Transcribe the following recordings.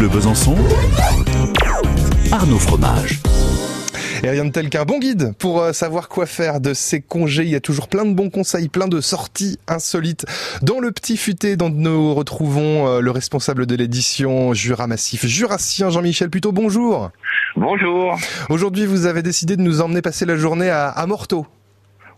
Bleu Besançon, Arnaud Fromage. Et rien de tel qu'un bon guide pour euh, savoir quoi faire de ses congés. Il y a toujours plein de bons conseils, plein de sorties insolites. Dans le petit futé dont nous retrouvons euh, le responsable de l'édition Jura Massif, Jurassien Jean-Michel Plutôt, bonjour. Bonjour. Aujourd'hui, vous avez décidé de nous emmener passer la journée à, à Morteau.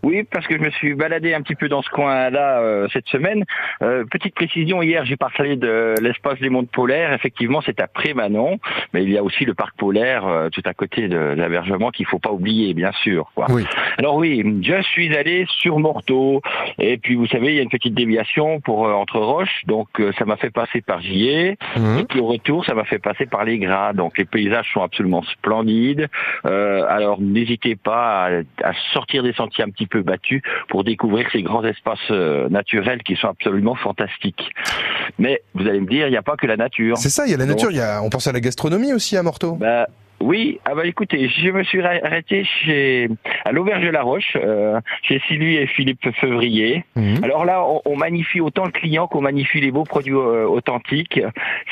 Oui, parce que je me suis baladé un petit peu dans ce coin-là euh, cette semaine. Euh, petite précision, hier j'ai parlé de l'espace des mondes polaires. Effectivement, c'est à Prémanon, mais il y a aussi le parc polaire euh, tout à côté de, l'hébergement qu'il faut pas oublier, bien sûr. Quoi. Oui. Alors oui, je suis allé sur Morteau, et puis vous savez, il y a une petite déviation pour entre roches, donc ça m'a fait passer par Gier, Mhm. et puis au retour, ça m'a fait passer par les Gras. Donc les paysages sont absolument splendides. alors n'hésitez pas à, à sortir des sentiers un petit peu battus pour découvrir ces grands espaces euh, naturels qui sont absolument fantastiques. Mais vous allez me dire, il n'y a pas que la nature. C'est ça, il y a la nature, il y a, on pense à la gastronomie aussi à Morteau. Bah, oui, ah bah écoutez, je me suis arrêté chez à l'auberge de la Roche, euh, chez Sylvie et Philippe Fevrier. Mhm. Alors là, on, on magnifie autant le client qu'on magnifie les beaux produits euh, authentiques.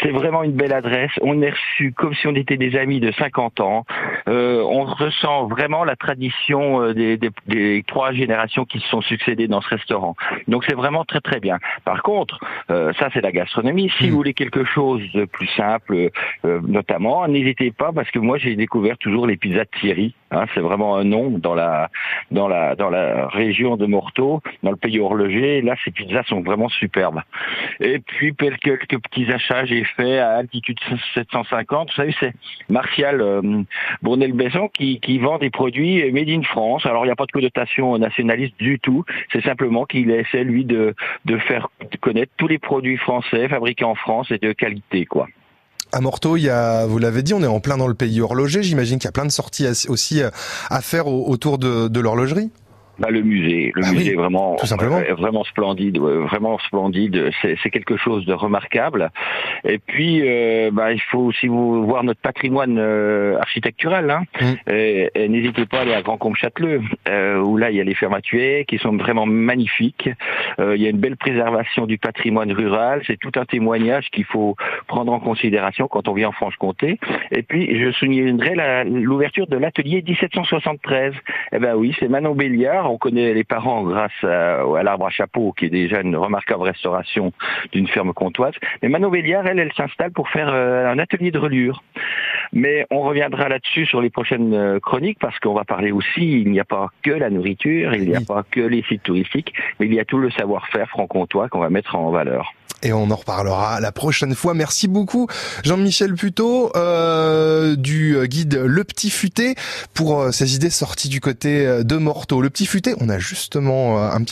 C'est vraiment une belle adresse. On est reçu comme si on était des amis de 50 ans. Euh, on ressent vraiment la tradition euh, des, des- des trois générations qui se sont succédées dans ce restaurant. Donc c'est vraiment très très bien. Par contre, euh, ça c'est la gastronomie. Si Mhm. vous voulez quelque chose de plus simple, euh, notamment, n'hésitez pas parce que moi j'ai découvert toujours les pizzas de Thierry. Hein, c'est vraiment un nom dans la dans la dans la région de Morteau, dans le pays horloger. Là, ces pizzas sont vraiment superbes. Et puis quelques, petits achats j'ai fait à altitude 750. Vous savez, c'est Martial euh, Bournel-Besson qui, qui vend des produits made in France. Alors il n'y a pas de connotation nationaliste du tout. C'est simplement qu'il essaie lui de de faire connaître tous les produits français fabriqués en France et de qualité, quoi. À Morteau, il y a, vous l'avez dit, on est en plein dans le pays horloger. J'imagine qu'il y a plein de sorties aussi euh, à faire au- autour de l'horlogerie. Bah, le musée, le Ah musée oui, est vraiment, euh, vraiment splendide, vraiment splendide. C'est quelque chose de remarquable. Et puis, euh, bah, il faut aussi vous voir notre patrimoine euh, architectural. Hein. Mm. Et, et n'hésitez pas à aller à Grand Combe Châteleux, euh, où là il y a les fermes à tuer qui sont vraiment magnifiques. Euh, il y a une belle préservation du patrimoine rural. C'est tout un témoignage qu'il faut prendre en considération quand on vient en Franche-Comté. Et puis, je soulignerai la- l'ouverture de l'atelier 1773. Eh ben oui, c'est Manon Béliard. On connaît les parents grâce à, l'arbre à chapeau, qui est déjà une remarquable restauration d'une ferme comtoise. Mais Manon Béliard, elle, elle s'installe pour faire euh, un atelier de relure. Mais on reviendra là-dessus sur les prochaines euh, chroniques parce qu'on va parler aussi, il n'y a pas que la nourriture, il n'y a pas que les sites touristiques, mais il y a tout le savoir-faire franc-comtois qu'on va mettre en valeur. Et on en reparlera la prochaine fois. Merci beaucoup Jean-Michel Puteau euh, du guide Le Petit Futé pour euh, ces idées sorties du côté euh, de Morteau. Le Petit Futé, on a justement euh, un petit